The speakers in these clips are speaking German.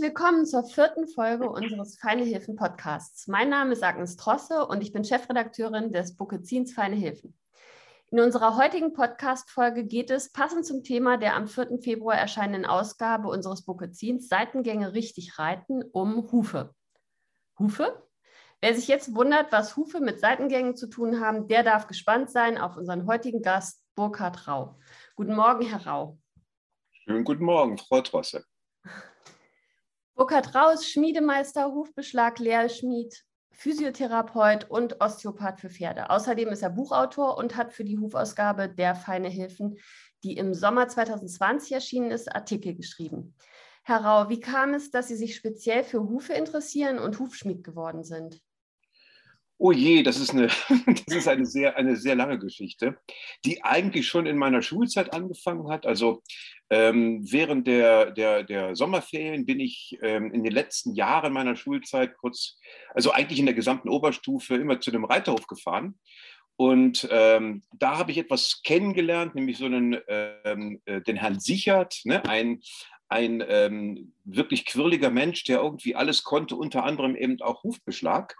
Willkommen zur vierten Folge unseres Feine Hilfen Podcasts. Mein Name ist Agnes Trosse und ich bin Chefredakteurin des Bookezins Feine Hilfen. In unserer heutigen Podcast-Folge geht es passend zum Thema der am 4. Februar erscheinenden Ausgabe unseres Bookezins Seitengänge richtig reiten um Hufe. Hufe? Wer sich jetzt wundert, was Hufe mit Seitengängen zu tun haben, der darf gespannt sein auf unseren heutigen Gast Burkhard Rau. Guten Morgen, Herr Rau. Schönen guten Morgen, Frau Trosse. Burkhard Rau ist Schmiedemeister, Hufbeschlag, Lehrschmied, Physiotherapeut und Osteopath für Pferde. Außerdem ist er Buchautor und hat für die Hufausgabe der Feine Hilfen, die im Sommer 2020 erschienen ist, Artikel geschrieben. Herr Rau, wie kam es, dass Sie sich speziell für Hufe interessieren und Hufschmied geworden sind? Oh je, das ist eine, das ist eine, sehr, eine sehr lange Geschichte, die eigentlich schon in meiner Schulzeit angefangen hat. Also ähm, während der, der, der Sommerferien bin ich ähm, in den letzten Jahren meiner Schulzeit kurz, also eigentlich in der gesamten Oberstufe, immer zu dem Reiterhof gefahren. Und ähm, da habe ich etwas kennengelernt, nämlich so einen, ähm, äh, den Herrn Sichert, ne, ein, ein ähm, wirklich quirliger Mensch, der irgendwie alles konnte, unter anderem eben auch Hufbeschlag.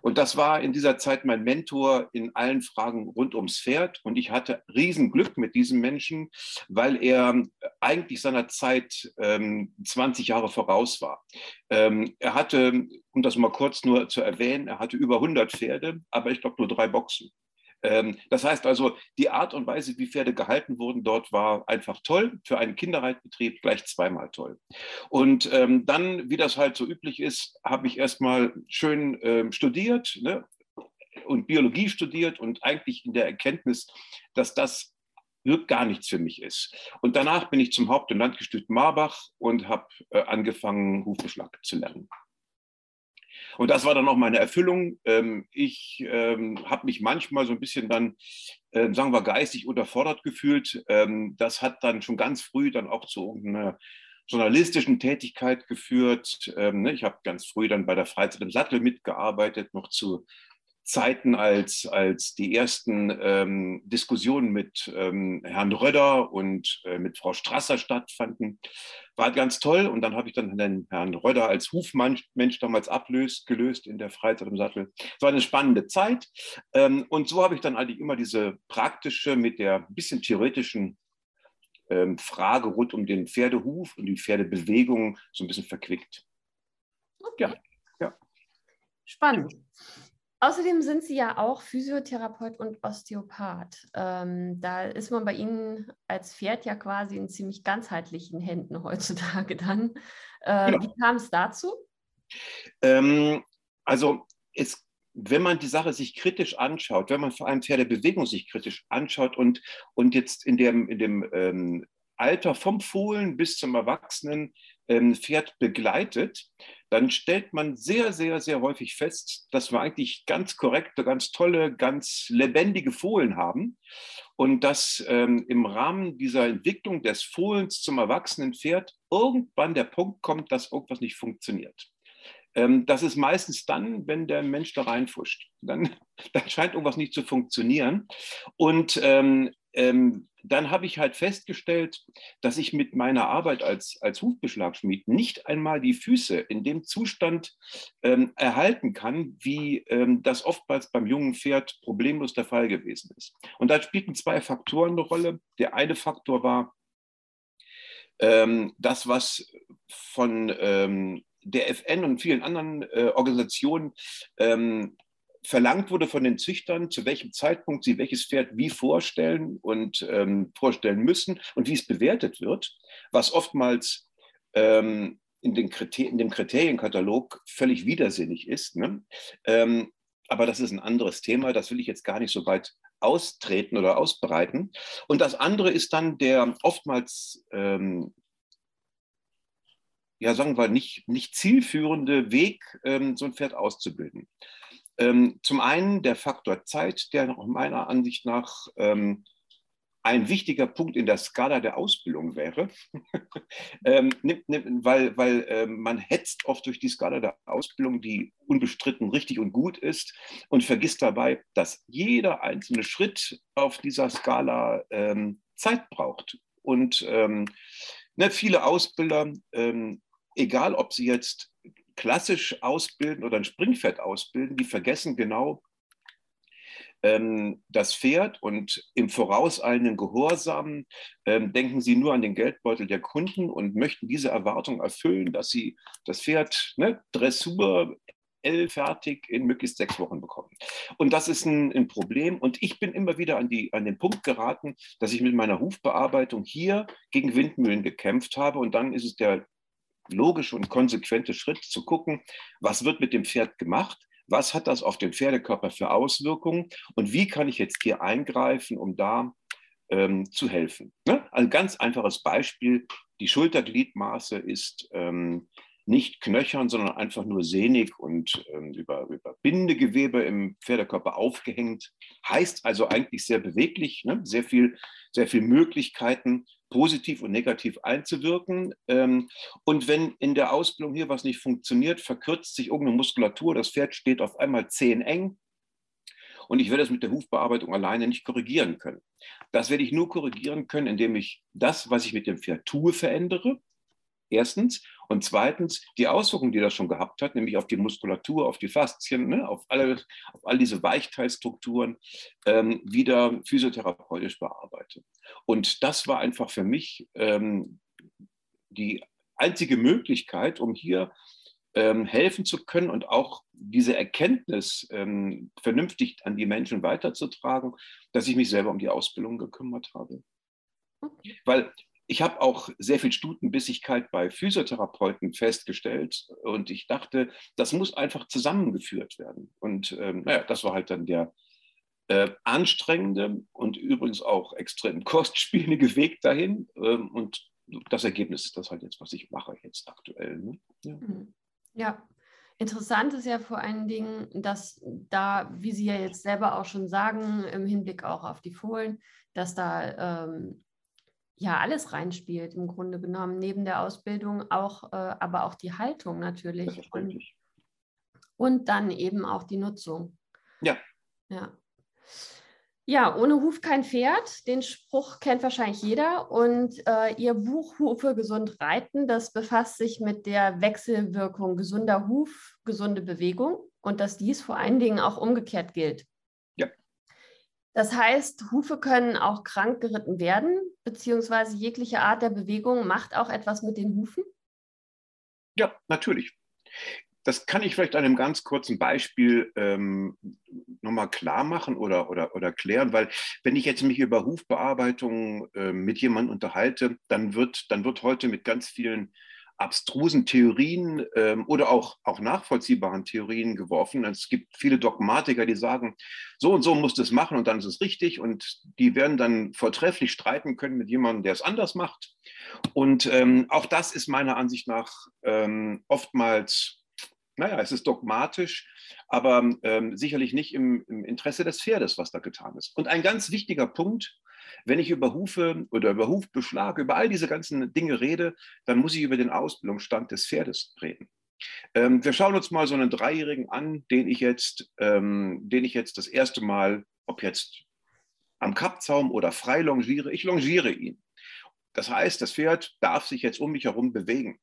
Und das war in dieser Zeit mein Mentor in allen Fragen rund ums Pferd. Und ich hatte Riesenglück mit diesem Menschen, weil er eigentlich seiner Zeit ähm, 20 Jahre voraus war. Ähm, er hatte, um das mal kurz nur zu erwähnen, er hatte über 100 Pferde, aber ich glaube nur drei Boxen. Ähm, das heißt also, die Art und Weise, wie Pferde gehalten wurden dort, war einfach toll. Für einen Kinderreitbetrieb gleich zweimal toll. Und ähm, dann, wie das halt so üblich ist, habe ich erstmal schön ähm, studiert ne? und Biologie studiert und eigentlich in der Erkenntnis, dass das gar nichts für mich ist. Und danach bin ich zum Haupt- und Landgestüt Marbach und habe äh, angefangen, Hufbeschlag zu lernen. Und das war dann auch meine Erfüllung. Ähm, ich ähm, habe mich manchmal so ein bisschen dann, ähm, sagen wir, geistig unterfordert gefühlt. das hat dann schon ganz früh dann auch zu einer journalistischen Tätigkeit geführt. Ne, ich habe ganz früh dann bei der Freizeit im Sattel mitgearbeitet, noch zu Zeiten, als, als die ersten ähm, Diskussionen mit ähm, Herrn Röder und äh, mit Frau Strasser stattfanden. War ganz toll. Und dann habe ich dann den Herrn Röder als Hufmensch damals ablöst, gelöst in der Freizeit im Sattel. Es war eine spannende Zeit. Ähm, und so habe ich dann eigentlich immer diese praktische mit der bisschen theoretischen ähm, Frage rund um den Pferdehuf und die Pferdebewegung so ein bisschen verquickt. Ja. ja. Spannend. Außerdem sind Sie ja auch Physiotherapeut und Osteopath. Ähm, da ist man bei Ihnen als Pferd ja quasi in ziemlich ganzheitlichen Händen heutzutage dann. Äh, genau. Wie kam es dazu? Ähm, also es, wenn man die Sache sich kritisch anschaut, wenn man vor allem Pferdebewegung sich kritisch anschaut und, und jetzt in dem, in dem ähm, Alter vom Fohlen bis zum Erwachsenen ähm, Pferd begleitet, dann stellt man sehr, sehr, sehr häufig fest, dass wir eigentlich ganz korrekte, ganz tolle, ganz lebendige Fohlen haben und dass ähm, im Rahmen dieser Entwicklung des Fohlens zum erwachsenen Pferd irgendwann der Punkt kommt, dass irgendwas nicht funktioniert. Ähm, das ist meistens dann, wenn der Mensch da reinfuscht. Dann, dann scheint irgendwas nicht zu funktionieren. Und ähm, ähm, dann habe ich halt festgestellt, dass ich mit meiner Arbeit als, als Hufbeschlagschmied nicht einmal die Füße in dem Zustand ähm, erhalten kann, wie ähm, das oftmals beim jungen Pferd problemlos der Fall gewesen ist. Und da spielten zwei Faktoren eine Rolle. Der eine Faktor war ähm, das, was von der FN und vielen anderen äh, Organisationen ähm, verlangt wurde von den Züchtern, zu welchem Zeitpunkt sie welches Pferd wie vorstellen und ähm, vorstellen müssen und wie es bewertet wird, was oftmals ähm, in, den in, dem Kriterienkatalog völlig widersinnig ist. Ne? Ähm, aber das ist ein anderes Thema, das will ich jetzt gar nicht so weit austreten oder ausbreiten. Und das andere ist dann der oftmals, ähm, ja sagen wir, nicht, nicht zielführende Weg, ähm, so ein Pferd auszubilden. Ähm, zum einen der Faktor Zeit, der meiner Ansicht nach ähm, ein wichtiger Punkt in der Skala der Ausbildung wäre, ähm, weil, weil äh, man hetzt oft durch die Skala der Ausbildung, die unbestritten richtig und gut ist, und vergisst dabei, dass jeder einzelne Schritt auf dieser Skala ähm, Zeit braucht. Und ähm, ne, viele Ausbilder ähm, egal ob sie jetzt klassisch ausbilden oder ein Springpferd ausbilden, die vergessen genau ähm, das Pferd und im vorauseilenden Gehorsam ähm, denken sie nur an den Geldbeutel der Kunden und möchten diese Erwartung erfüllen, dass sie das Pferd ne, Dressur fertig in möglichst sechs Wochen bekommen. Und das ist ein, ein, Problem. Und ich bin immer wieder an, die, an den Punkt geraten, dass ich mit meiner Hufbearbeitung hier gegen Windmühlen gekämpft habe. Und dann ist es der logische und konsequente Schritt zu gucken, was wird mit dem Pferd gemacht, was hat das auf den Pferdekörper für Auswirkungen und wie kann ich jetzt hier eingreifen, um da ähm, zu helfen. Ne? Ein ganz einfaches Beispiel, die Schultergliedmaße ist ähm, nicht knöchern, sondern einfach nur sehnig und ähm, über, über Bindegewebe im Pferdekörper aufgehängt. Heißt also eigentlich sehr beweglich, ne? sehr, viel, sehr viel Möglichkeiten, positiv und negativ einzuwirken. Ähm, und wenn in der Ausbildung hier was nicht funktioniert, verkürzt sich irgendeine Muskulatur, das Pferd steht auf einmal zeheneng. Und ich werde es mit der Hufbearbeitung alleine nicht korrigieren können. Das werde ich nur korrigieren können, indem ich das, was ich mit dem Pferd tue, verändere. Erstens. Und zweitens die Auswirkungen, die das schon gehabt hat, nämlich auf die Muskulatur, auf die Faszien, ne, auf, alle, auf all diese Weichteilstrukturen, ähm, wieder physiotherapeutisch bearbeite. Und das war einfach für mich ähm, die einzige Möglichkeit, um hier ähm, helfen zu können und auch diese Erkenntnis ähm, vernünftig an die Menschen weiterzutragen, dass ich mich selber um die Ausbildung gekümmert habe. Weil ich habe auch sehr viel Stutenbissigkeit bei Physiotherapeuten festgestellt und ich dachte, das muss einfach zusammengeführt werden. Und ähm, naja, das war halt dann der äh, anstrengende und übrigens auch extrem kostspielige Weg dahin. Ähm, und das Ergebnis ist das halt jetzt, was ich mache jetzt aktuell. Ne? Ja. Mhm. ja. Interessant ist ja vor allen Dingen, dass da, wie Sie ja jetzt selber auch schon sagen, im Hinblick auch auf die Fohlen, dass da ähm, ja alles reinspielt im Grunde genommen, neben der Ausbildung auch, äh, aber auch die Haltung natürlich. Und, und dann eben auch die Nutzung. Ja. Ja. Ja, ohne Huf kein Pferd. Den Spruch kennt wahrscheinlich jeder. Und äh, Ihr Buch Hufe gesund reiten, das befasst sich mit der Wechselwirkung gesunder Huf, gesunde Bewegung und dass dies vor allen Dingen auch umgekehrt gilt. Das heißt, Hufe können auch krank geritten werden, beziehungsweise jegliche Art der Bewegung macht auch etwas mit den Hufen? Ja, natürlich. Das kann ich vielleicht an einem ganz kurzen Beispiel ähm, nochmal klar machen oder, oder, oder klären, weil wenn ich jetzt mich über Hufbearbeitung äh, mit jemandem unterhalte, dann wird, dann wird heute mit ganz vielen abstrusen Theorien ähm, oder auch, auch nachvollziehbaren Theorien geworfen. Es gibt viele Dogmatiker, die sagen, so und so musst du es machen und dann ist es richtig. Und die werden dann vortrefflich streiten können mit jemandem, der es anders macht. Und ähm, auch das ist meiner Ansicht nach ähm, oftmals, naja, es ist dogmatisch, aber ähm, sicherlich nicht im, im Interesse des Pferdes, was da getan ist. Und ein ganz wichtiger Punkt, wenn ich über Hufe oder über Hufbeschlag, über all diese ganzen Dinge rede, dann muss ich über den Ausbildungsstand des Pferdes reden. Ähm, wir schauen uns mal so einen Dreijährigen an, den ich jetzt, ähm, den ich jetzt das erste Mal, ob jetzt am Kappzaum oder frei longiere, ich longiere ihn. Das heißt, das Pferd darf sich jetzt um mich herum bewegen.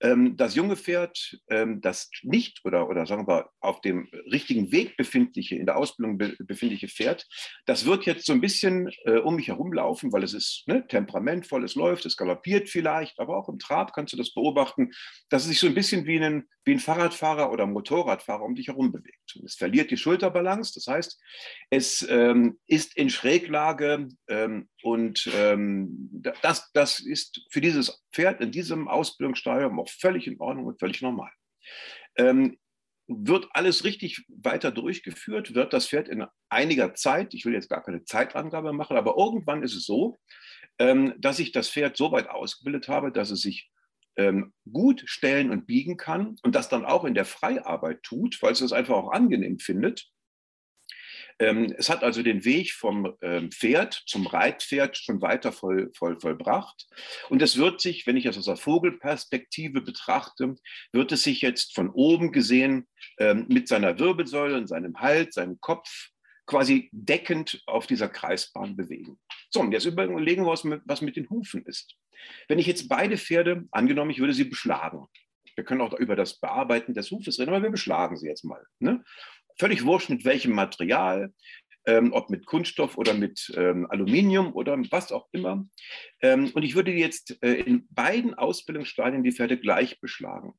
Ähm, das junge Pferd, ähm, das nicht oder, oder sagen wir auf dem richtigen Weg befindliche, in der Ausbildung befindliche Pferd, das wird jetzt so ein bisschen äh, um mich herumlaufen, weil es ist ne, temperamentvoll, es läuft, es galoppiert vielleicht, aber auch im Trab kannst du das beobachten, dass es sich so ein bisschen wie ein, wie ein Fahrradfahrer oder Motorradfahrer um dich herum bewegt. Es verliert die Schulterbalance, das heißt, es ähm, ist in Schräglage und das, das ist für dieses Pferd in diesem Ausbildungsstadium auch völlig in Ordnung und völlig normal. Ähm, wird alles richtig weiter durchgeführt, wird das Pferd in einiger Zeit, ich will jetzt gar keine Zeitangabe machen, aber irgendwann ist es so, ähm, dass ich das Pferd so weit ausgebildet habe, dass es sich ähm, gut stellen und biegen kann und das dann auch in der Freiarbeit tut, weil es es einfach auch angenehm findet. Ähm, es hat also den Weg vom ähm, Pferd zum Reitpferd schon weiter voll, voll, vollbracht. Und es wird sich, wenn ich das aus der Vogelperspektive betrachte, wird es sich jetzt von oben gesehen mit seiner Wirbelsäule und seinem Hals, seinem Kopf, quasi deckend auf dieser Kreisbahn bewegen. So, und jetzt überlegen wir uns, was mit den Hufen ist. Wenn ich jetzt beide Pferde, angenommen, ich würde sie beschlagen, wir können auch über das Bearbeiten des Hufes reden, aber wir beschlagen sie jetzt mal. Ne? Völlig wurscht, mit welchem Material, ähm, ob mit Kunststoff oder mit ähm, Aluminium oder was auch immer. Ähm, und ich würde jetzt äh, in beiden Ausbildungsstadien die Pferde gleich beschlagen.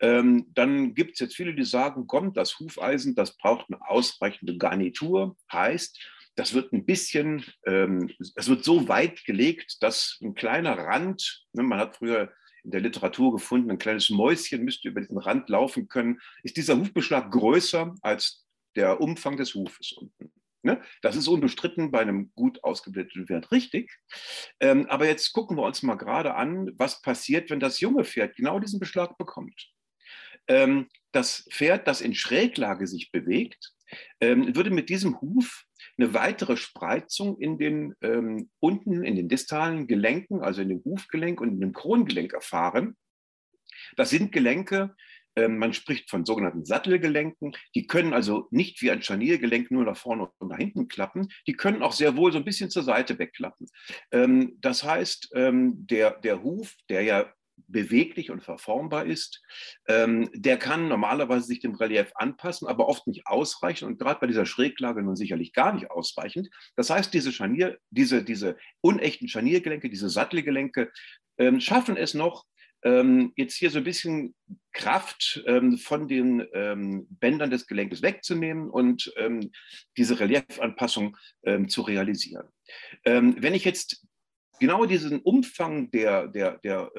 Ähm, dann gibt es jetzt viele, die sagen, komm, das Hufeisen, das braucht eine ausreichende Garnitur. Heißt, das wird ein bisschen, ähm, das wird so weit gelegt, dass ein kleiner Rand, ne, man hat früher in der Literatur gefunden, ein kleines Mäuschen müsste über diesen Rand laufen können, ist dieser Hufbeschlag größer als der Umfang des Hufes unten. Ne? Das ist unbestritten bei einem gut ausgebildeten Pferd richtig. Ähm, aber jetzt gucken wir uns mal gerade an, was passiert, wenn das junge Pferd genau diesen Beschlag bekommt. Ähm, das Pferd, das in Schräglage sich bewegt, ähm, würde mit diesem Huf eine weitere Spreizung in den ähm, unten in den distalen Gelenken, also in dem Hufgelenk und in dem Krongelenk erfahren. Das sind Gelenke, ähm, man spricht von sogenannten Sattelgelenken. Die können also nicht wie ein Scharniergelenk nur nach vorne und nach hinten klappen. Die können auch sehr wohl so ein bisschen zur Seite wegklappen. Ähm, das heißt, ähm, der, der Huf, der ja beweglich und verformbar ist, ähm, der kann normalerweise sich dem Relief anpassen, aber oft nicht ausreichend und gerade bei dieser Schräglage nun sicherlich gar nicht ausreichend. Das heißt, diese, Scharnier, diese, diese unechten Scharniergelenke, diese Sattelgelenke ähm, schaffen es noch, ähm, jetzt hier so ein bisschen Kraft ähm, von den ähm, Bändern des Gelenkes wegzunehmen und ähm, diese Reliefanpassung zu realisieren. Wenn ich jetzt genau diesen Umfang der, der, der,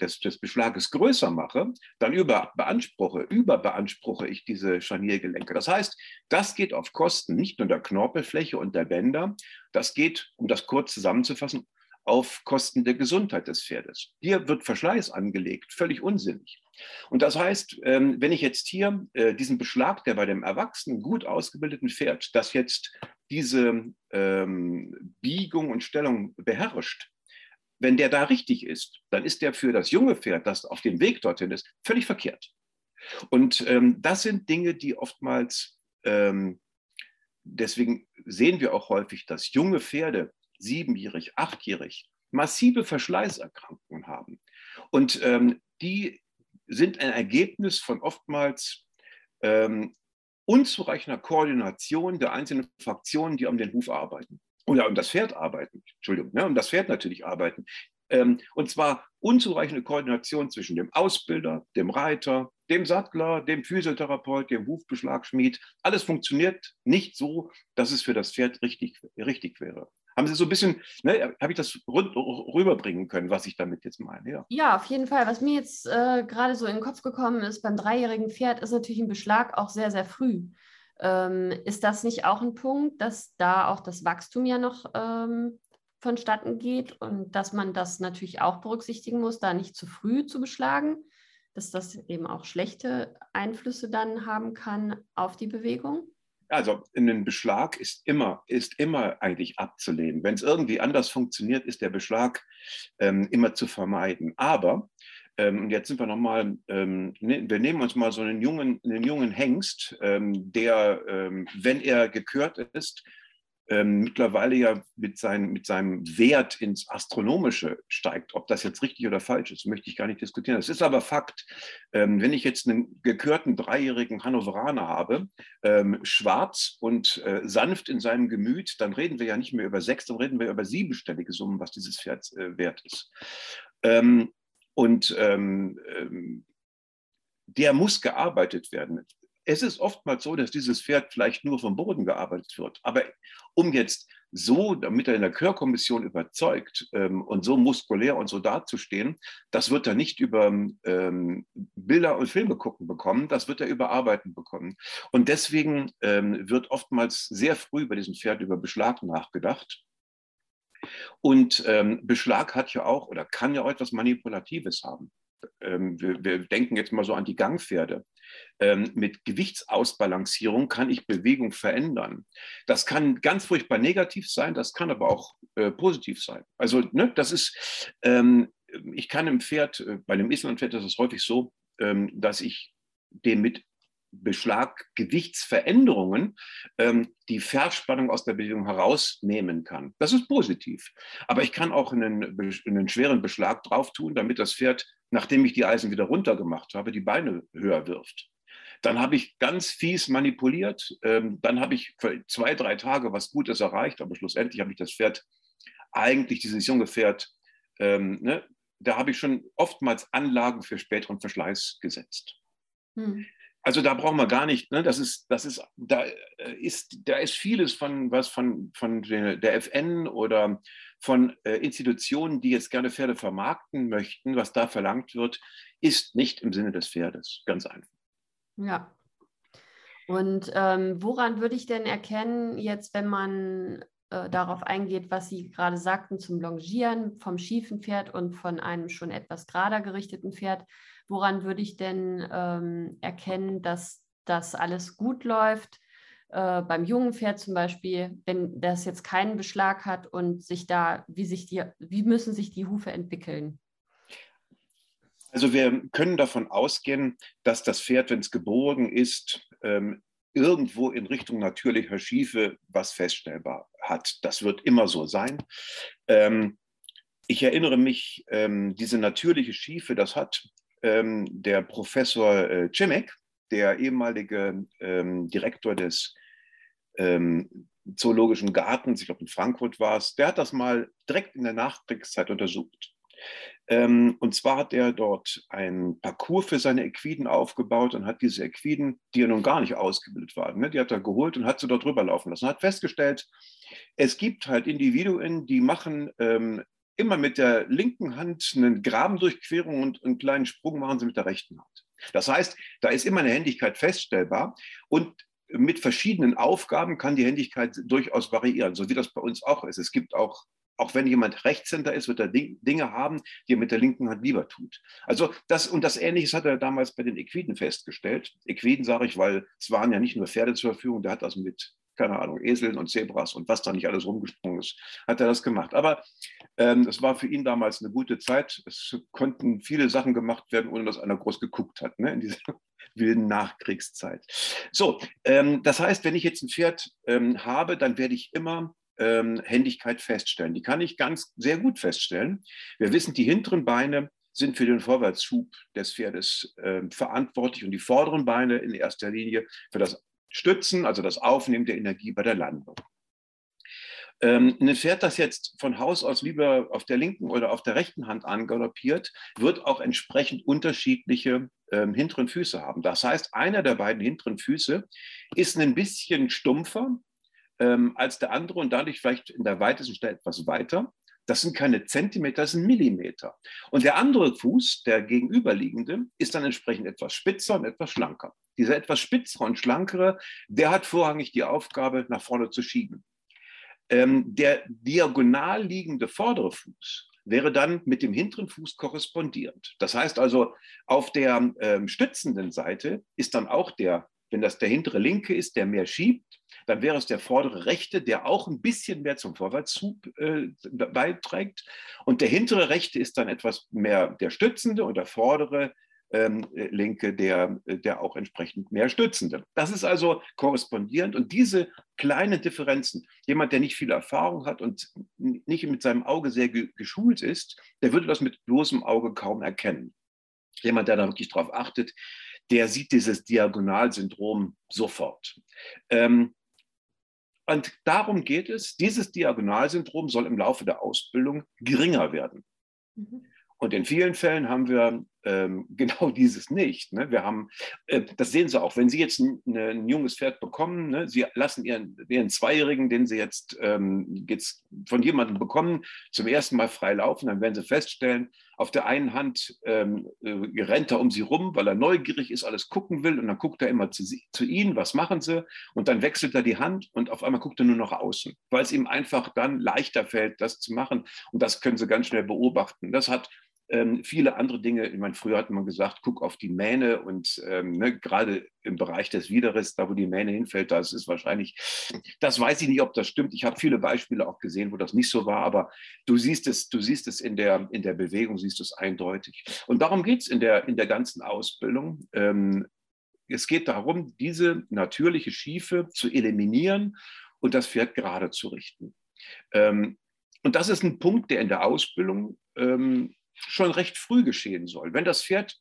des, des Beschlages größer mache, dann über beanspruche, überbeanspruche ich diese Scharniergelenke. Das heißt, das geht auf Kosten nicht nur der Knorpelfläche und der Bänder, das geht, um das kurz zusammenzufassen, auf Kosten der Gesundheit des Pferdes. Hier wird Verschleiß angelegt, völlig unsinnig. Und das heißt, ähm, wenn ich jetzt hier äh, diesen Beschlag, der bei dem erwachsenen, gut ausgebildeten Pferd, das jetzt diese ähm, Biegung und Stellung beherrscht, wenn der da richtig ist, dann ist der für das junge Pferd, das auf dem Weg dorthin ist, völlig verkehrt. Und ähm, das sind Dinge, die oftmals, deswegen sehen wir auch häufig, dass junge Pferde siebenjährig, achtjährig massive Verschleißerkrankungen haben. Und ähm, die sind ein Ergebnis von oftmals ähm, unzureichender Koordination der einzelnen Fraktionen, die um den Huf arbeiten. Oder um das Pferd arbeiten, Entschuldigung, ne, um das Pferd natürlich arbeiten. Ähm, und zwar unzureichende Koordination zwischen dem Ausbilder, dem Reiter, dem Sattler, dem Physiotherapeut, dem Hufbeschlagschmied. Alles funktioniert nicht so, dass es für das Pferd richtig, richtig wäre. Haben Sie so ein bisschen, ne, habe ich das rüberbringen können, was ich damit jetzt meine? Ja, ja auf jeden Fall. Was mir jetzt äh, gerade so in den Kopf gekommen ist, beim dreijährigen Pferd ist natürlich ein Beschlag auch sehr, sehr früh. Ähm, ist das nicht auch ein Punkt, dass da auch das Wachstum ja noch ähm, vonstatten geht und dass man das natürlich auch berücksichtigen muss, da nicht zu früh zu beschlagen, dass das eben auch schlechte Einflüsse dann haben kann auf die Bewegung? Also ein Beschlag ist immer, ist immer eigentlich abzulehnen. Wenn es irgendwie anders funktioniert, ist der Beschlag ähm, immer zu vermeiden. Aber ähm, jetzt sind wir nochmal, ähm, ne, wir nehmen uns mal so einen jungen, einen jungen Hengst, ähm, der, ähm, wenn er gekürt ist, ähm, mittlerweile ja mit, sein, mit seinem Wert ins Astronomische steigt. Ob das jetzt richtig oder falsch ist, möchte ich gar nicht diskutieren. Das ist aber Fakt. Ähm, wenn ich jetzt einen gekörten dreijährigen Hannoveraner habe, ähm, schwarz und äh, sanft in seinem Gemüt, dann reden wir ja nicht mehr über sechs, dann reden wir über siebenstellige Summen, was dieses Pferd äh, wert ist. Ähm, und ähm, ähm, der muss gearbeitet werden. Es ist oftmals so, dass dieses Pferd vielleicht nur vom Boden gearbeitet wird. Aber um jetzt so, damit er in der Chörkommission überzeugt ähm, und so muskulär und so dazustehen, das wird er nicht über ähm, Bilder und Filme gucken bekommen, das wird er über Arbeiten bekommen. Und deswegen ähm, wird oftmals sehr früh bei diesem Pferd über Beschlag nachgedacht. Und ähm, Beschlag hat ja auch oder kann ja auch etwas Manipulatives haben. Ähm, wir, wir, denken jetzt mal so an die Gangpferde. Ähm, mit Gewichtsausbalancierung kann ich Bewegung verändern. Das kann ganz furchtbar negativ sein, das kann aber auch äh, positiv sein. Also ne, das ist, ähm, ich kann im Pferd, äh, bei einem Islandpferd ist es häufig so, ähm, dass ich dem mit Beschlaggewichtsveränderungen ähm, die Verspannung aus der Bewegung herausnehmen kann. Das ist positiv. Aber ich kann auch einen, einen schweren Beschlag drauf tun, damit das Pferd, nachdem ich die Eisen wieder runtergemacht habe, die Beine höher wirft. Dann habe ich ganz fies manipuliert. Ähm, dann habe ich für zwei, drei Tage was Gutes erreicht, aber schlussendlich habe ich das Pferd, eigentlich dieses junge Pferd, ähm, ne, da habe ich schon oftmals Anlagen für späteren Verschleiß gesetzt. Hm. Also da brauchen wir gar nicht, ne? das ist, das ist, da äh, ist, da ist vieles von was von, von der FN oder von äh, Institutionen, die jetzt gerne Pferde vermarkten möchten, was da verlangt wird, ist nicht im Sinne des Pferdes. Ganz einfach. Ja. Und ähm, woran würde ich denn erkennen, jetzt, wenn man äh, darauf eingeht, was Sie gerade sagten zum Longieren vom schiefen Pferd und von einem schon etwas gerader gerichteten Pferd, woran würde ich denn ähm, erkennen, dass das alles gut läuft? Äh, beim jungen Pferd zum Beispiel, wenn das jetzt keinen Beschlag hat und sich da, wie sich die, wie müssen sich die Hufe entwickeln? Also wir können davon ausgehen, dass das Pferd, wenn es geboren ist, ähm, irgendwo in Richtung natürlicher Schiefe was feststellbar hat. Das wird immer so sein. Ähm, ich erinnere mich, ähm, diese natürliche Schiefe, das hat ähm, der Professor äh, Cimek, der ehemalige ähm, Direktor des ähm, Zoologischen Gartens, ich glaube in Frankfurt war es, der hat das mal direkt in der Nachkriegszeit untersucht. Ähm, und zwar hat er dort ein Parcours für seine Equiden aufgebaut und hat diese Equiden, die ja nun gar nicht ausgebildet waren, ne, die hat er geholt und hat sie dort drüber laufen lassen. Hat festgestellt, es gibt halt Individuen, die machen ähm, immer mit der linken Hand eine Grabendurchquerung und einen kleinen Sprung machen sie mit der rechten Hand. Das heißt, da ist immer eine Händigkeit feststellbar und mit verschiedenen Aufgaben kann die Händigkeit durchaus variieren, so wie das bei uns auch ist. Es gibt auch, auch wenn jemand Rechtshänder ist, wird er Dinge haben, die er mit der linken Hand lieber tut. Also das und das Ähnliches hat er damals bei den Equiden festgestellt. Equiden sage ich, weil es waren ja nicht nur Pferde zur Verfügung, der hat das mit keine Ahnung, Eseln und Zebras und was da nicht alles rumgesprungen ist, hat er das gemacht. Aber ähm, es war für ihn damals eine gute Zeit. Es konnten viele Sachen gemacht werden, ohne dass einer groß geguckt hat, ne, in dieser wilden Nachkriegszeit. So, ähm, das heißt, wenn ich jetzt ein Pferd ähm, habe, dann werde ich immer ähm, Händigkeit feststellen. Die kann ich ganz sehr gut feststellen. Wir wissen, die hinteren Beine sind für den Vorwärtsschub des Pferdes äh, verantwortlich und die vorderen Beine in erster Linie für das Stützen, also das Aufnehmen der Energie bei der Landung. Ähm, ein Pferd, das jetzt von Haus aus lieber auf der linken oder auf der rechten Hand angaloppiert, wird auch entsprechend unterschiedliche ähm, hinteren Füße haben. Das heißt, einer der beiden hinteren Füße ist ein bisschen stumpfer ähm, als der andere und dadurch vielleicht in der weitesten Stelle etwas weiter. Das sind keine Zentimeter, das sind Millimeter. Und der andere Fuß, der gegenüberliegende, ist dann entsprechend etwas spitzer und etwas schlanker. Dieser etwas spitzere und schlankere, der hat vorrangig die Aufgabe, nach vorne zu schieben. Ähm, der diagonal liegende vordere Fuß wäre dann mit dem hinteren Fuß korrespondierend. Das heißt also, auf der ähm, stützenden Seite ist dann auch der, wenn das der hintere linke ist, der mehr schiebt, dann wäre es der vordere rechte, der auch ein bisschen mehr zum Vorwärtszug äh, beiträgt. Und der hintere rechte ist dann etwas mehr der stützende und der vordere linke, der, der auch entsprechend mehr stützende. Das ist also korrespondierend und diese kleinen Differenzen, jemand, der nicht viel Erfahrung hat und nicht mit seinem Auge sehr geschult ist, der würde das mit bloßem Auge kaum erkennen. Jemand, der da wirklich drauf achtet, der sieht dieses Diagonalsyndrom sofort. Ähm, und darum geht es, dieses Diagonalsyndrom soll im Laufe der Ausbildung geringer werden. Mhm. Und in vielen Fällen haben wir ähm, genau dieses nicht. Ne? Wir haben, äh, das sehen Sie auch, wenn Sie jetzt ein, ein junges Pferd bekommen, ne? Sie lassen Ihren, Ihren Zweijährigen, den Sie jetzt, ähm, jetzt von jemandem bekommen, zum ersten Mal frei laufen, dann werden Sie feststellen, auf der einen Hand ähm, äh, rennt er um Sie rum, weil er neugierig ist, alles gucken will und dann guckt er immer zu, zu Ihnen, was machen Sie? Und dann wechselt er die Hand und auf einmal guckt er nur noch außen, weil es ihm einfach dann leichter fällt, das zu machen. Und das können Sie ganz schnell beobachten. Das hat ähm, viele andere Dinge. Ich meine, früher hat man gesagt, guck auf die Mähne und ähm, ne, gerade im Bereich des Widerrisses, da wo die Mähne hinfällt, das ist wahrscheinlich, das weiß ich nicht, ob das stimmt. Ich habe viele Beispiele auch gesehen, wo das nicht so war, aber du siehst es, du siehst es in der, in der Bewegung, siehst es eindeutig. Und darum geht es in der, in der ganzen Ausbildung. Ähm, es geht darum, diese natürliche Schiefe zu eliminieren und das Pferd gerade zu richten. Ähm, und das ist ein Punkt, der in der Ausbildung ähm, schon recht früh geschehen soll. Wenn das Pferd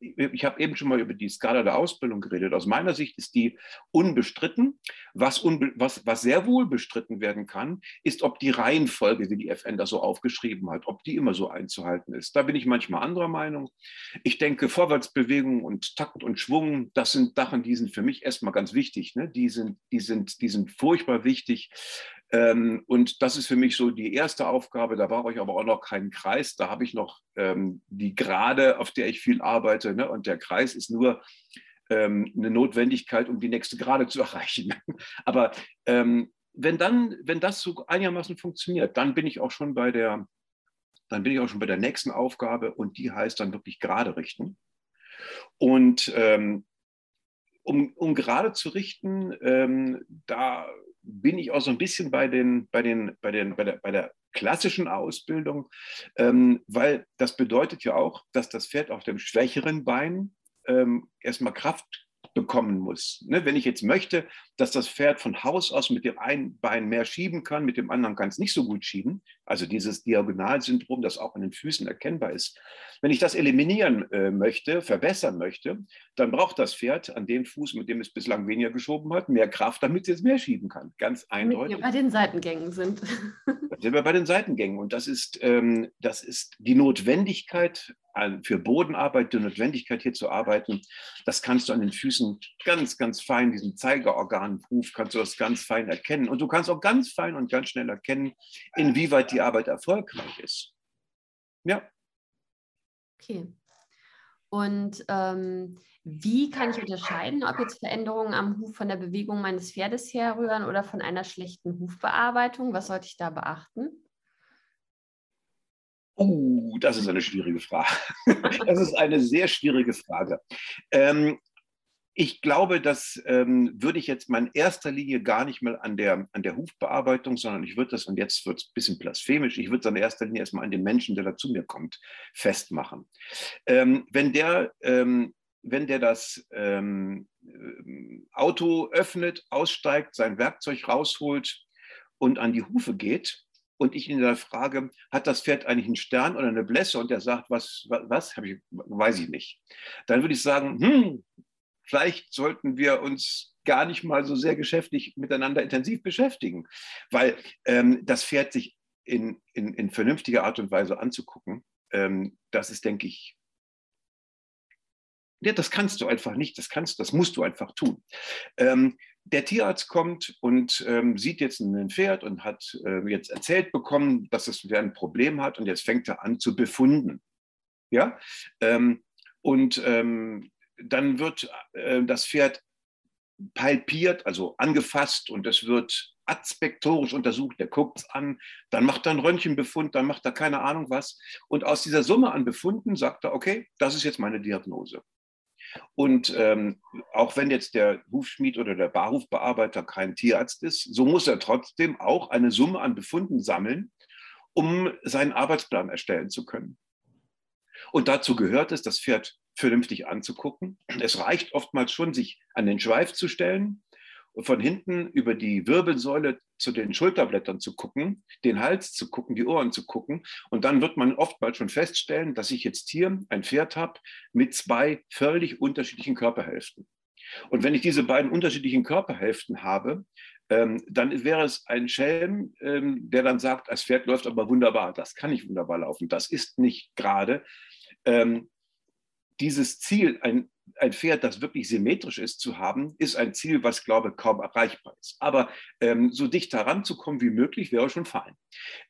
ich habe eben schon mal über die Skala der Ausbildung geredet. Aus meiner Sicht ist die unbestritten. Was, unbe was, was sehr wohl bestritten werden kann, ist, ob die Reihenfolge, wie die FN das so aufgeschrieben hat, ob die immer so einzuhalten ist. Da bin ich manchmal anderer Meinung. Ich denke, Vorwärtsbewegung und Takt und Schwung, das sind Sachen, die sind für mich erstmal ganz wichtig. Ne? Die, sind, die, sind, die sind furchtbar wichtig. Ähm, und das ist für mich so die erste Aufgabe. Da brauche ich aber auch noch keinen Kreis. Da habe ich noch ähm, die Gerade, auf der ich viel arbeite. Ne? Und der Kreis ist nur ähm, eine Notwendigkeit, um die nächste Gerade zu erreichen. aber ähm, wenn dann, wenn das so einigermaßen funktioniert, dann bin ich auch schon bei der, dann bin ich auch schon bei der nächsten Aufgabe und die heißt dann wirklich gerade richten. Und ähm, um, um gerade zu richten, ähm, da bin ich auch so ein bisschen bei, den, bei, den, bei, den, bei, der, bei der klassischen Ausbildung, ähm, weil das bedeutet ja auch, dass das Pferd auf dem schwächeren Bein ähm, erstmal Kraft bekommen muss. Ne? Wenn ich jetzt möchte, dass das Pferd von Haus aus mit dem einen Bein mehr schieben kann, mit dem anderen kann es nicht so gut schieben, also dieses Diagonalsyndrom, das auch an den Füßen erkennbar ist. Wenn ich das eliminieren äh, möchte, verbessern möchte, dann braucht das Pferd an dem Fuß, mit dem es bislang weniger geschoben hat, mehr Kraft, damit es jetzt mehr schieben kann. Ganz eindeutig. Wenn wir bei den Seitengängen sind. Dann sind wir bei den Seitengängen. Und das ist, ähm, das ist die Notwendigkeit für Bodenarbeit, die Notwendigkeit hier zu arbeiten, das kannst du an den Füßen ganz, ganz fein, diesen Zeigerorganruf, kannst du das ganz fein erkennen. Und du kannst auch ganz fein und ganz schnell erkennen, inwieweit die Arbeit erfolgreich ist. Ja. Okay. Und ähm, wie kann ich unterscheiden, ob jetzt Veränderungen am Huf von der Bewegung meines Pferdes herrühren oder von einer schlechten Hufbearbeitung? Was sollte ich da beachten? Oh, das ist eine schwierige Frage. Das ist eine sehr schwierige Frage. Ähm, ich glaube, das ähm, würde ich jetzt mal in erster Linie gar nicht mal an der, an der Hufbearbeitung, sondern ich würde das, und jetzt wird es ein bisschen blasphemisch, ich würde es in erster Linie erstmal an den Menschen, der da zu mir kommt, festmachen. Ähm, wenn, der, ähm, wenn der das ähm, Auto öffnet, aussteigt, sein Werkzeug rausholt und an die Hufe geht, und ich ihn dann frage, hat das Pferd eigentlich einen Stern oder eine Blässe? Und er sagt, was, was, was? Ich, weiß ich nicht. Dann würde ich sagen, hm, vielleicht sollten wir uns gar nicht mal so sehr geschäftlich miteinander intensiv beschäftigen, weil ähm, das Pferd sich in, in, in vernünftiger Art und Weise anzugucken, ähm, das ist, denke ich, ja, das kannst du einfach nicht, das kannst, das musst du einfach tun. Ähm, der Tierarzt kommt und ähm, sieht jetzt ein Pferd und hat äh, jetzt erzählt bekommen, dass das Pferd ein Problem hat und jetzt fängt er an zu befunden. Ja, ähm, und ähm, dann wird äh, das Pferd palpiert, also angefasst und es wird aspektorisch untersucht. Der guckt es an, dann macht er einen Röntgenbefund, dann macht er keine Ahnung was. Und aus dieser Summe an Befunden sagt er, okay, das ist jetzt meine Diagnose. Und ähm, auch wenn jetzt der Hufschmied oder der Barhufbearbeiter kein Tierarzt ist, so muss er trotzdem auch eine Summe an Befunden sammeln, um seinen Arbeitsplan erstellen zu können. Und dazu gehört es, das Pferd vernünftig anzugucken. Es reicht oftmals schon, sich an den Schweif zu stellen und von hinten über die Wirbelsäule zu den Schulterblättern zu gucken, den Hals zu gucken, die Ohren zu gucken. Und dann wird man oftmals schon feststellen, dass ich jetzt hier ein Pferd habe mit zwei völlig unterschiedlichen Körperhälften. Und wenn ich diese beiden unterschiedlichen Körperhälften habe, ähm, dann wäre es ein Schelm, ähm, der dann sagt, das Pferd läuft aber wunderbar, das kann nicht wunderbar laufen, das ist nicht gerade. Ähm, dieses Ziel, ein, ein Pferd, das wirklich symmetrisch ist, zu haben, ist ein Ziel, was, glaube ich, kaum erreichbar ist. Aber ähm, so dicht heranzukommen wie möglich, wäre schon fein.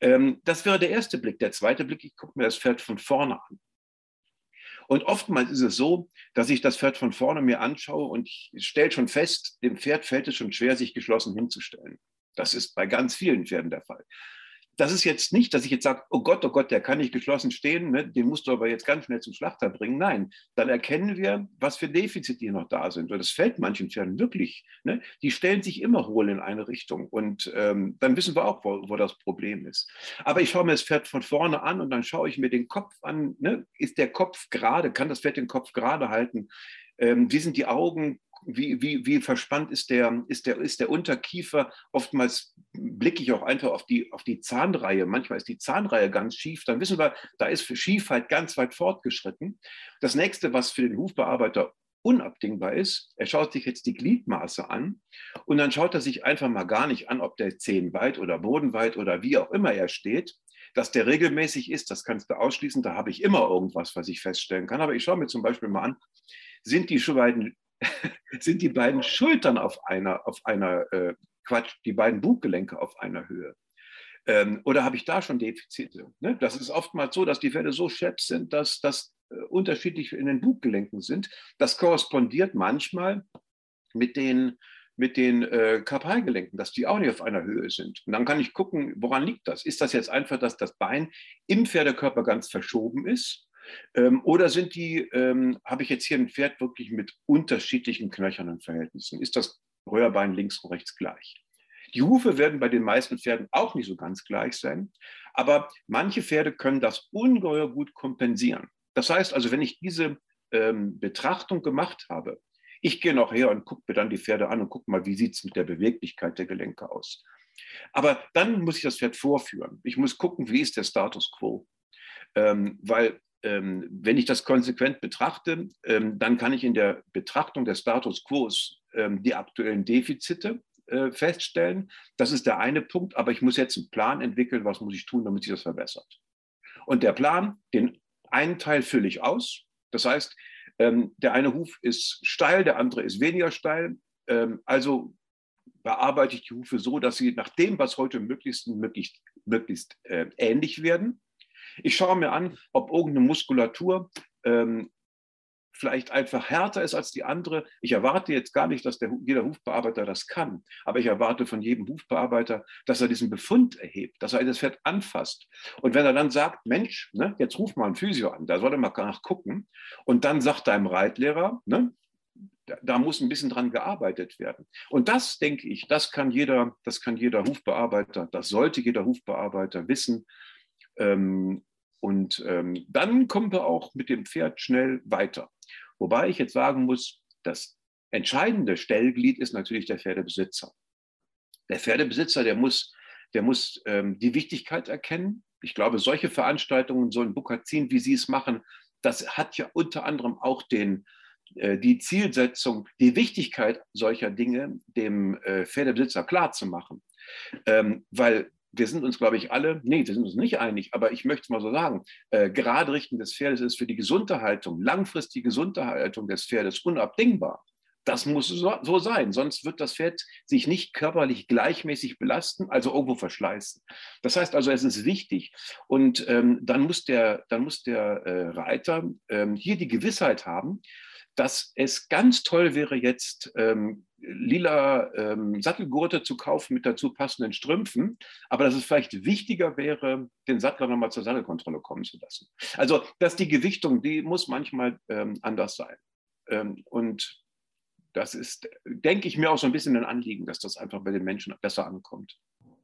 Ähm, das wäre der erste Blick. Der zweite Blick, ich gucke mir das Pferd von vorne an. Und oftmals ist es so, dass ich das Pferd von vorne mir anschaue und ich stelle schon fest, dem Pferd fällt es schon schwer, sich geschlossen hinzustellen. Das ist bei ganz vielen Pferden der Fall das ist jetzt nicht, dass ich jetzt sage, oh Gott, oh Gott, der kann nicht geschlossen stehen, ne? den musst du aber jetzt ganz schnell zum Schlachter bringen. Nein, dann erkennen wir, was für Defizite hier noch da sind. Und das fällt manchen Pferden wirklich. Ne? Die stellen sich immer hohl in eine Richtung. Und ähm, dann wissen wir auch, wo, wo, das Problem ist. Aber ich schaue mir das Pferd von vorne an und dann schaue ich mir den Kopf an. Ne? Ist der Kopf gerade? Kann das Pferd den Kopf gerade halten? ähm, wie sind die Augen, wie, wie, wie verspannt ist der, ist, der, ist der Unterkiefer. Oftmals blicke ich auch einfach auf die, auf die Zahnreihe. Manchmal ist die Zahnreihe ganz schief. Dann wissen wir, da ist Schiefheit ganz weit fortgeschritten. Das nächste, was für den Hufbearbeiter unabdingbar ist, er schaut sich jetzt die Gliedmaße an und dann schaut er sich einfach mal gar nicht an, ob der Zehen weit oder bodenweit oder wie auch immer er steht. Dass der regelmäßig ist, das kannst du ausschließen. Da habe ich immer irgendwas, was ich feststellen kann. Aber ich schaue mir zum Beispiel mal an, sind die beiden, sind die beiden Schultern auf einer, auf einer äh, Quatsch, die beiden Buggelenke auf einer Höhe? Ähm, oder habe ich da schon Defizite? Ne? Das ist oftmals so, dass die Pferde so schepp sind, dass das äh, unterschiedlich in den Buggelenken sind. Das korrespondiert manchmal mit den, mit den äh, Karpalgelenken, dass die auch nicht auf einer Höhe sind. Und dann kann ich gucken, woran liegt das? Ist das jetzt einfach, dass das Bein im Pferdekörper ganz verschoben ist? Ähm, oder sind die, ähm, habe ich jetzt hier ein Pferd wirklich mit unterschiedlichen knöchernen Verhältnissen? Ist das Röhrbein links und rechts gleich? Die Hufe werden bei den meisten Pferden auch nicht so ganz gleich sein, aber manche Pferde können das ungeheuer gut kompensieren. Das heißt also, wenn ich diese ähm, Betrachtung gemacht habe, ich gehe noch her und gucke mir dann die Pferde an und gucke mal, wie sieht es mit der Beweglichkeit der Gelenke aus. Aber dann muss ich das Pferd vorführen. Ich muss gucken, wie ist der Status quo. Ähm, weil wenn ich das konsequent betrachte, ähm, dann kann ich in der Betrachtung des Status quo ähm, die aktuellen Defizite äh, feststellen. Das ist der eine Punkt, aber ich muss jetzt einen Plan entwickeln, was muss ich tun, damit sich das verbessert. Und der Plan, den einen Teil fülle ich aus. Das heißt, ähm, der eine Huf ist steil, der andere ist weniger steil. Ähm, also bearbeite ich die Hufe so, dass sie nach dem, was heute möglichst, möglichst, möglichst äh, ähnlich werden. Ich schaue mir an, ob irgendeine Muskulatur ähm, vielleicht einfach härter ist als die andere. Ich erwarte jetzt gar nicht, dass der, jeder Hufbearbeiter das kann, aber ich erwarte von jedem Hufbearbeiter, dass er diesen Befund erhebt, dass er das Pferd anfasst. Und wenn er dann sagt, Mensch, ne, jetzt ruf mal einen Physio an, da soll er mal nachgucken. Und dann sagt deinem Reitlehrer, ne, da, da, muss ein bisschen dran gearbeitet werden. Und das, denke ich, das kann jeder, das kann jeder Hufbearbeiter, das sollte jeder Hufbearbeiter wissen. Ähm, und ähm, dann kommen wir auch mit dem Pferd schnell weiter. Wobei ich jetzt sagen muss, das entscheidende Stellglied ist natürlich der Pferdebesitzer. Der Pferdebesitzer, der muss, der muss ähm, die Wichtigkeit erkennen. Ich glaube, solche Veranstaltungen, so ein Bukazin, wie Sie es machen, das hat ja unter anderem auch den, äh, die Zielsetzung, die Wichtigkeit solcher Dinge dem äh, Pferdebesitzer klarzumachen. Ähm, weil wir sind uns, glaube ich, alle, nee, wir sind uns nicht einig, aber ich möchte es mal so sagen, äh, Geradrichten des Pferdes ist für die Gesunderhaltung, langfristige Gesunderhaltung des Pferdes unabdingbar. Das muss so, so, sein, sonst wird das Pferd sich nicht körperlich gleichmäßig belasten, also irgendwo verschleißen. Das heißt also, es ist wichtig und ähm, dann muss der, dann muss der äh, Reiter ähm, hier die Gewissheit haben, dass es ganz toll wäre, jetzt ähm, lila ähm, Sattelgurte zu kaufen mit dazu passenden Strümpfen, aber dass es vielleicht wichtiger wäre, den Sattler nochmal zur Sattelkontrolle kommen zu lassen. Also, dass die Gewichtung, die muss manchmal ähm, anders sein. Ähm, und das ist, denke ich mir, auch so ein bisschen ein Anliegen, dass das einfach bei den Menschen besser ankommt.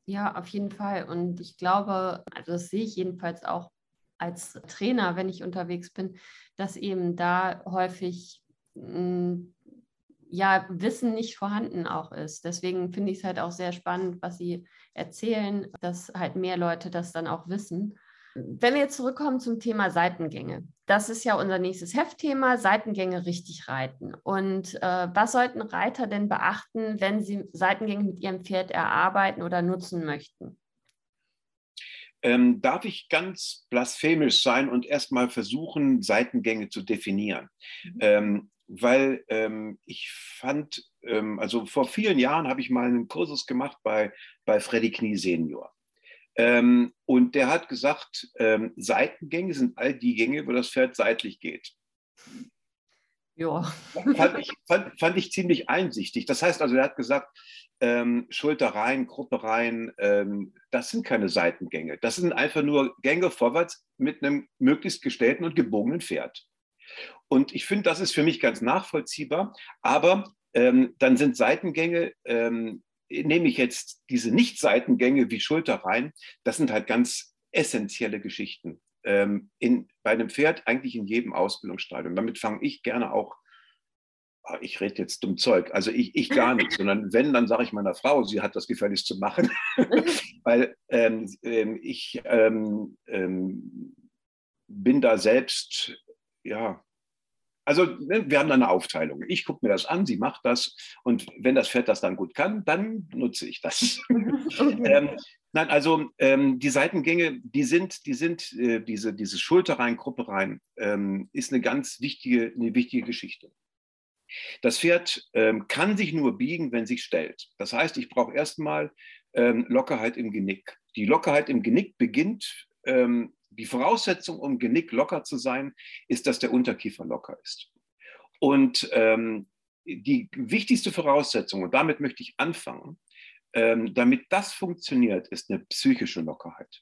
Ja, auf jeden Fall. Und ich glaube, also das sehe ich jedenfalls auch als Trainer, wenn ich unterwegs bin, dass eben da häufig ja, Wissen nicht vorhanden auch ist. Deswegen finde ich es halt auch sehr spannend, was Sie erzählen, dass halt mehr Leute das dann auch wissen. Wenn wir jetzt zurückkommen zum Thema Seitengänge, das ist ja unser nächstes Heftthema, Seitengänge richtig reiten. Und äh, was sollten Reiter denn beachten, wenn sie Seitengänge mit ihrem Pferd erarbeiten oder nutzen möchten? Ähm, darf ich ganz blasphemisch sein und erstmal versuchen, Seitengänge zu definieren? Mhm. Ähm, weil ähm, ich fand, ähm, also vor vielen Jahren habe ich mal einen Kursus gemacht bei, bei Freddy Knie Senior. Ähm, und der hat gesagt, ähm, Seitengänge sind all die Gänge, wo das Pferd seitlich geht. Ja. Fand ich, fand, fand ich ziemlich einsichtig. Das heißt also, er hat gesagt, ähm, Schulter rein, Gruppe rein, ähm, das sind keine Seitengänge. Das sind einfach nur Gänge vorwärts mit einem möglichst gestellten und gebogenen Pferd. Und ich finde, das ist für mich ganz nachvollziehbar. Aber ähm, dann sind Seitengänge, ähm, nehme ich jetzt diese Nicht-Seitengänge wie Schulter rein, das sind halt ganz essentielle Geschichten. Ähm, in, bei einem Pferd eigentlich in jedem Ausbildungsstadium. Damit fange ich gerne auch Ah, ich rede jetzt dumm Zeug. Also ich, ich gar nicht, sondern wenn, dann sage ich meiner Frau, sie hat das gefälligst zu machen. Weil ähm, ähm, ich ähm, ähm, bin da selbst, ja, also ne, wir haben eine Aufteilung. Ich gucke mir das an, sie macht das und wenn das Pferd das dann gut kann, dann nutze ich das. Okay. ähm, nein, also ähm, die Seitengänge, die sind, die sind äh, diese, diese Schulterreihen, Gruppereihen, ähm, ist eine ganz wichtige, eine wichtige Geschichte. Das Pferd ähm, kann sich nur biegen, wenn sich stellt. Das heißt, ich brauche erstmal ähm, Lockerheit im Genick. Die Lockerheit im Genick beginnt ähm, die Voraussetzung, um Genick locker zu sein, ist, dass der Unterkiefer locker ist. Und ähm, die wichtigste Voraussetzung, und damit möchte ich anfangen, ähm, damit das funktioniert, ist eine psychische Lockerheit.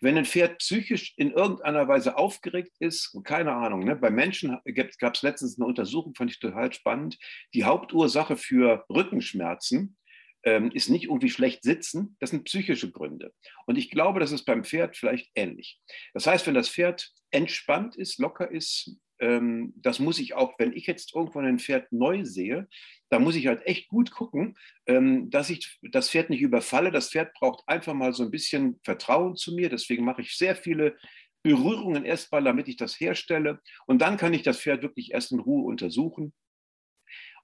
Wenn ein Pferd psychisch in irgendeiner Weise aufgeregt ist, keine Ahnung, ne, bei Menschen gab es letztens eine Untersuchung, fand ich total spannend. Die Hauptursache für Rückenschmerzen ähm, ist nicht irgendwie schlecht sitzen, das sind psychische Gründe. Und ich glaube, das ist beim Pferd vielleicht ähnlich. Das heißt, wenn das Pferd entspannt ist, locker ist, ähm, das muss ich auch, wenn ich jetzt irgendwo ein Pferd neu sehe, da muss ich halt echt gut gucken, ähm, dass ich das Pferd nicht überfalle. Das Pferd braucht einfach mal so ein bisschen Vertrauen zu mir. Deswegen mache ich sehr viele Berührungen erstmal, damit ich das herstelle. Und dann kann ich das Pferd wirklich erst in Ruhe untersuchen.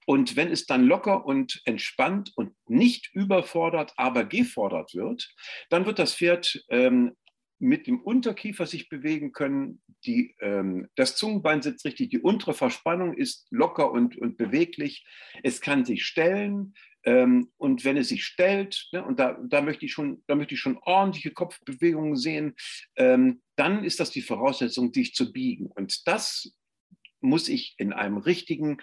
Und wenn es dann locker und entspannt und nicht überfordert, aber gefordert wird, dann wird das Pferd ähm, mit dem Unterkiefer sich bewegen können. Die, ähm, das Zungenbein sitzt richtig, die untere Verspannung ist locker und, und beweglich. Es kann sich stellen. Ähm, und wenn es sich stellt, ne, und da, da, möchte ich schon, da möchte ich schon ordentliche Kopfbewegungen sehen, ähm, dann ist das die Voraussetzung, dich zu biegen. Und das muss ich in einem richtigen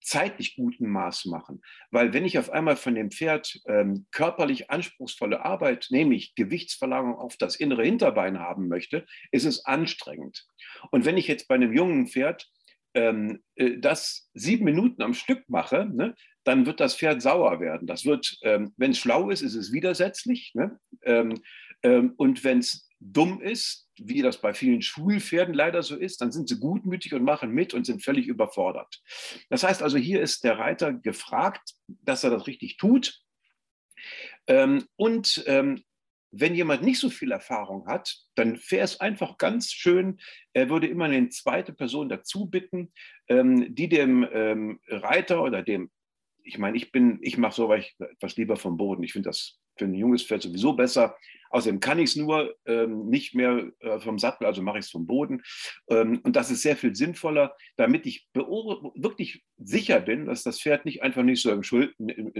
zeitlich guten Maß machen. Weil wenn ich auf einmal von dem Pferd ähm, körperlich anspruchsvolle Arbeit, nämlich Gewichtsverlagerung auf das innere Hinterbein haben möchte, ist es anstrengend. Und wenn ich jetzt bei einem jungen Pferd ähm, äh, das sieben Minuten am Stück mache, ne, dann wird das Pferd sauer werden. Das wird, ähm, wenn es schlau ist, ist es widersetzlich. Ne? Ähm, ähm und wenn es dumm ist, wie das bei vielen Schulpferden leider so ist, dann sind sie gutmütig und machen mit und sind völlig überfordert. Das heißt also, hier ist der Reiter gefragt, dass er das richtig tut. Ähm, und ähm, wenn jemand nicht so viel Erfahrung hat, dann wäre es einfach ganz schön, er würde immer eine zweite Person dazu bitten, ähm, die dem Reiter oder dem ich meine, ich bin, ich mache so etwas lieber vom Boden. Ich finde das für ein junges Pferd sowieso besser. Außerdem kann ich es nur ähm, nicht mehr äh, vom Sattel, also mache ich es vom Boden. Ähm, und das ist sehr viel sinnvoller, damit ich wirklich sicher bin, dass das Pferd nicht einfach nicht so im, Schuld,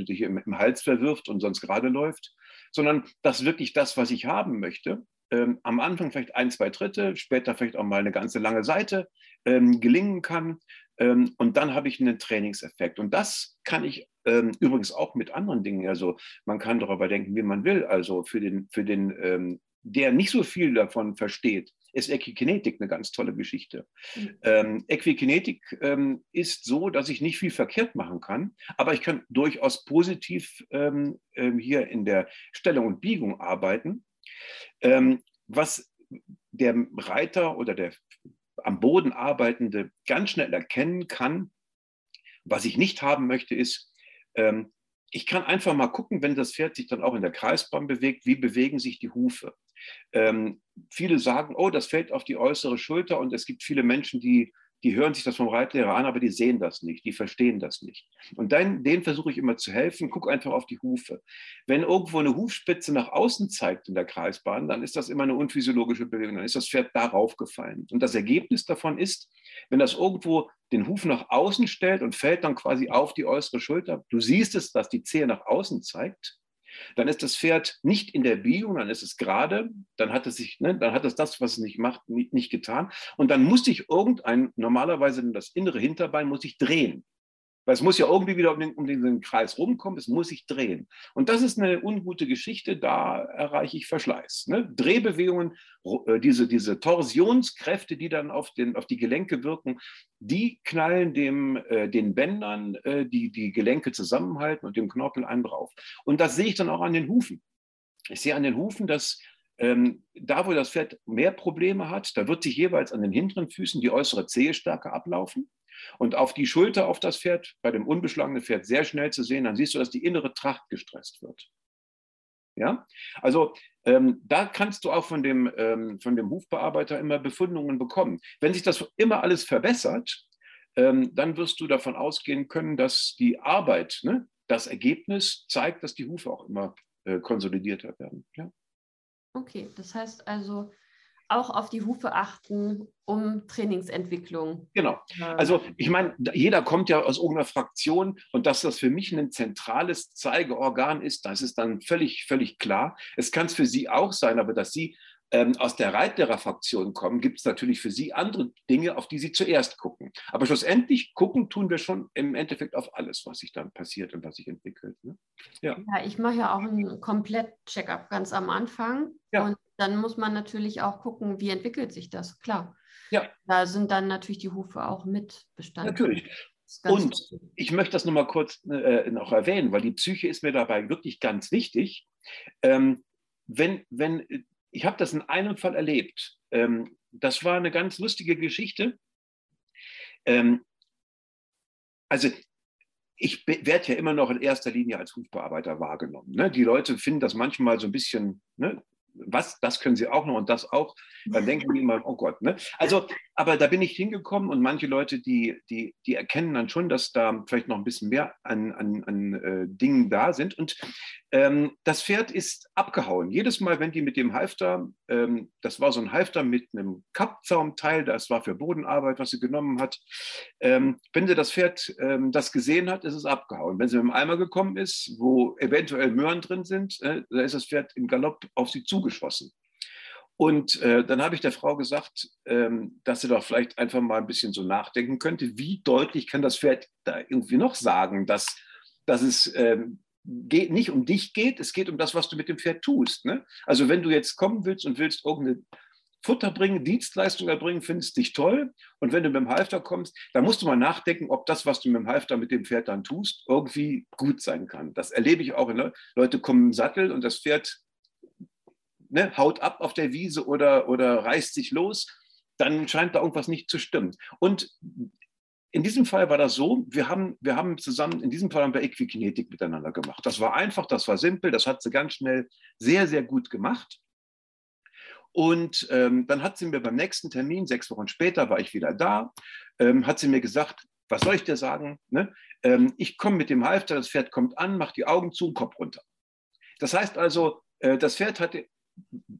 sich im, im Hals verwirft und sonst gerade läuft, sondern dass wirklich das, was ich haben möchte, ähm, am Anfang vielleicht ein, zwei Dritte, später vielleicht auch mal eine ganze lange Seite ähm, gelingen kann. Ähm, und dann habe ich einen Trainingseffekt. Und das kann ich ähm, übrigens auch mit anderen Dingen. Also man kann darüber denken, wie man will. Also für den, für den ähm, der nicht so viel davon versteht, ist Equikinetik eine ganz tolle Geschichte. Mhm. Ähm, Equikinetik ähm, ist so, dass ich nicht viel verkehrt machen kann, aber ich kann durchaus positiv ähm, ähm hier in der Stellung und Biegung arbeiten. Ähm, was der Reiter oder der am Boden arbeitende ganz schnell erkennen kann, was ich nicht haben möchte, ist, ähm, ich kann einfach mal gucken, wenn das Pferd sich dann auch in der Kreisbahn bewegt, wie bewegen sich die Hufe. Ähm, viele sagen, oh, das fällt auf die äußere Schulter und es gibt viele Menschen, die die hören sich das vom Reitlehrer an, aber die sehen das nicht, die verstehen das nicht. Und dann, denen versuche ich immer zu helfen, guck einfach auf die Hufe. Wenn irgendwo eine Hufspitze nach außen zeigt in der Kreisbahn, dann ist das immer eine unphysiologische Bewegung, dann ist das Pferd darauf gefallen. Und das Ergebnis davon ist, wenn das irgendwo den Huf nach außen stellt und fällt dann quasi auf die äußere Schulter, du siehst es, dass die Zehe nach außen zeigt, dann ist das Pferd nicht in der Biegung, dann ist es gerade, dann hat es sich, ne, dann hat es das, was es nicht macht, nicht, nicht getan. Und dann muss sich irgendein, normalerweise das innere Hinterbein muss sich drehen. Weil es muss ja irgendwie wieder um den, um den Kreis rumkommen, es muss sich drehen. Und das ist eine ungute Geschichte, da erreiche ich Verschleiß. Ne? Drehbewegungen, äh, diese, diese Torsionskräfte, die dann auf, den, auf die Gelenke wirken, die knallen dem, äh, den Bändern, äh, die die Gelenke zusammenhalten und dem Knorpel einen drauf. Und das sehe ich dann auch an den Hufen. Ich sehe an den Hufen, dass ähm, da, wo das Pferd mehr Probleme hat, da wird sich jeweils an den hinteren Füßen die äußere Zehe stärker ablaufen. Und auf die Schulter auf das Pferd, bei dem unbeschlagenen Pferd sehr schnell zu sehen, dann siehst du, dass die innere Tracht gestresst wird. Ja, also ähm, da kannst du auch von dem, ähm, von dem Hufbearbeiter immer Befundungen bekommen. Wenn sich das immer alles verbessert, ähm, dann wirst du davon ausgehen können, dass die Arbeit, ne, das Ergebnis zeigt, dass die Hufe auch immer äh, konsolidierter werden. Ja? Okay, das heißt also, auch auf die Hufe achten, um Trainingsentwicklung. Genau. Also ich meine, jeder kommt ja aus irgendeiner Fraktion und dass das für mich ein zentrales Zeigeorgan ist, das ist dann völlig, völlig klar. Es kann es für Sie auch sein, aber dass Sie ähm, aus der Reitlehrerfraktion kommen, gibt es natürlich für Sie andere Dinge, auf die Sie zuerst gucken. Aber schlussendlich gucken tun wir schon im Endeffekt auf alles, was sich dann passiert und was sich entwickelt. Ne? Ja. ja, ich mache ja auch einen Komplett-Checkup ganz am Anfang. Ja. Und dann muss man natürlich auch gucken, wie entwickelt sich das, klar. Ja. Da sind dann natürlich die Hufe auch mit Bestandteil. Natürlich. Und wichtig. ich möchte das nochmal kurz äh, noch erwähnen, weil die Psyche ist mir dabei wirklich ganz wichtig. Ähm, wenn, wenn ich habe das in einem Fall erlebt. Ähm, das war eine ganz lustige Geschichte. Ähm, also ich werde ja immer noch in erster Linie als Hufbearbeiter wahrgenommen. Ne? Die Leute finden das manchmal so ein bisschen, ne? Was, das können sie auch noch und das auch. Dann denken die immer, oh Gott. Ne? Also, aber da bin ich hingekommen und manche Leute, die, die, die erkennen dann schon, dass da vielleicht noch ein bisschen mehr an, an, an äh, Dingen da sind. Und ähm, das Pferd ist abgehauen. Jedes Mal, wenn die mit dem Halfter, ähm, das war so ein Halfter mit einem Kappzaumteil, das war für Bodenarbeit, was sie genommen hat. Ähm, wenn sie das Pferd ähm, das gesehen hat, ist es abgehauen. Wenn sie mit dem Eimer gekommen ist, wo eventuell Möhren drin sind, äh, da ist das Pferd im Galopp auf sie zugeschossen. Und äh, dann habe ich der Frau gesagt, ähm, dass sie doch vielleicht einfach mal ein bisschen so nachdenken könnte, wie deutlich kann das Pferd da irgendwie noch sagen, dass, dass es ähm, geht, nicht um dich geht, es geht um das, was du mit dem Pferd tust. Ne? Also wenn du jetzt kommen willst und willst irgendeine Futter bringen, Dienstleistung erbringen, findest dich toll. Und wenn du mit dem Halfter kommst, dann musst du mal nachdenken, ob das, was du mit dem Halfter mit dem Pferd dann tust, irgendwie gut sein kann. Das erlebe ich auch. Ne? Leute kommen im Sattel und das Pferd ne, haut ab auf der Wiese oder, oder reißt sich los. Dann scheint da irgendwas nicht zu stimmen. Und in diesem Fall war das so, wir haben, wir haben zusammen, in diesem Fall haben wir Equikinetik miteinander gemacht. Das war einfach, das war simpel, das hat sie ganz schnell sehr, sehr gut gemacht. Und ähm, dann hat sie mir beim nächsten Termin, sechs Wochen später, war ich wieder da, ähm, hat sie mir gesagt, was soll ich dir sagen? Ne? Ähm, ich komme mit dem Halfter, das Pferd kommt an, macht die Augen zu, Kopf runter. Das heißt also, äh, das Pferd hatte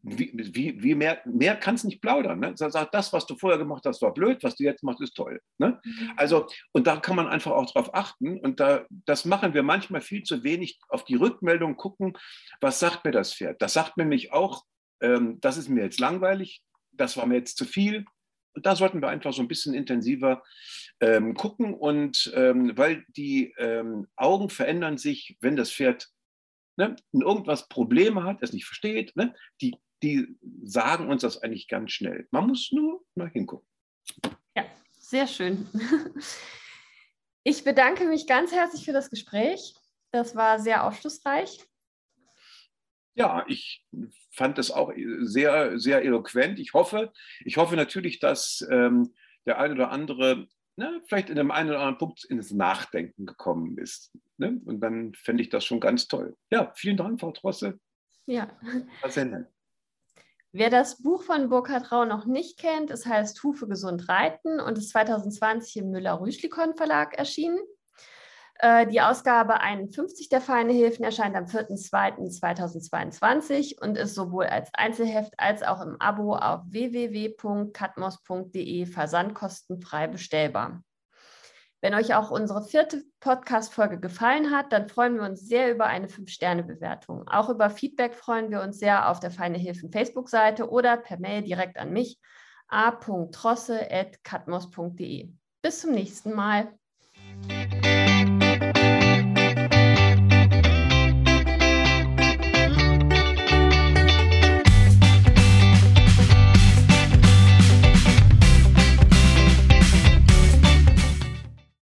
wie, wie, wie mehr, mehr kannst nicht plaudern. Ne? Sagt, das, was du vorher gemacht hast, war blöd, was du jetzt machst, ist toll. Ne? Mhm. Also, und da kann man einfach auch drauf achten. Und da, das machen wir manchmal viel zu wenig auf die Rückmeldung gucken, was sagt mir das Pferd. Das sagt mir nämlich auch, ähm, das ist mir jetzt langweilig, das war mir jetzt zu viel. Und da sollten wir einfach so ein bisschen intensiver ähm, gucken. Und ähm, weil die ähm, Augen verändern sich, wenn das Pferd ne, irgendwas Probleme hat, es nicht versteht, ne, die, die sagen uns das eigentlich ganz schnell. Man muss nur mal hingucken. Ja, sehr schön. Ich bedanke mich ganz herzlich für das Gespräch. Das war sehr aufschlussreich. Ja, ich fand es auch sehr, sehr eloquent. Ich hoffe, ich hoffe natürlich, dass ähm, der eine oder andere ne, vielleicht in dem einen oder anderen Punkt ins Nachdenken gekommen ist. Ne? Und dann fände ich das schon ganz toll. Ja, vielen Dank, Frau Trosse. Ja. Nett. Wer das Buch von Burkhard Rau noch nicht kennt, es heißt Hufe gesund reiten und ist 2020 im Müller-Rüschlikon Verlag erschienen. Äh, die Ausgabe 51 der Feine Hilfen erscheint am 4.2.2022 und ist sowohl als Einzelheft als auch im Abo auf www.katmos.de versandkostenfrei bestellbar. Wenn euch auch unsere vierte Podcast-Folge gefallen hat, dann freuen wir uns sehr über eine 5-Sterne-Bewertung. Auch über Feedback freuen wir uns sehr auf der Feine Hilfen Facebook-Seite oder per Mail direkt an mich a.trosse.katmos.de. Bis zum nächsten Mal.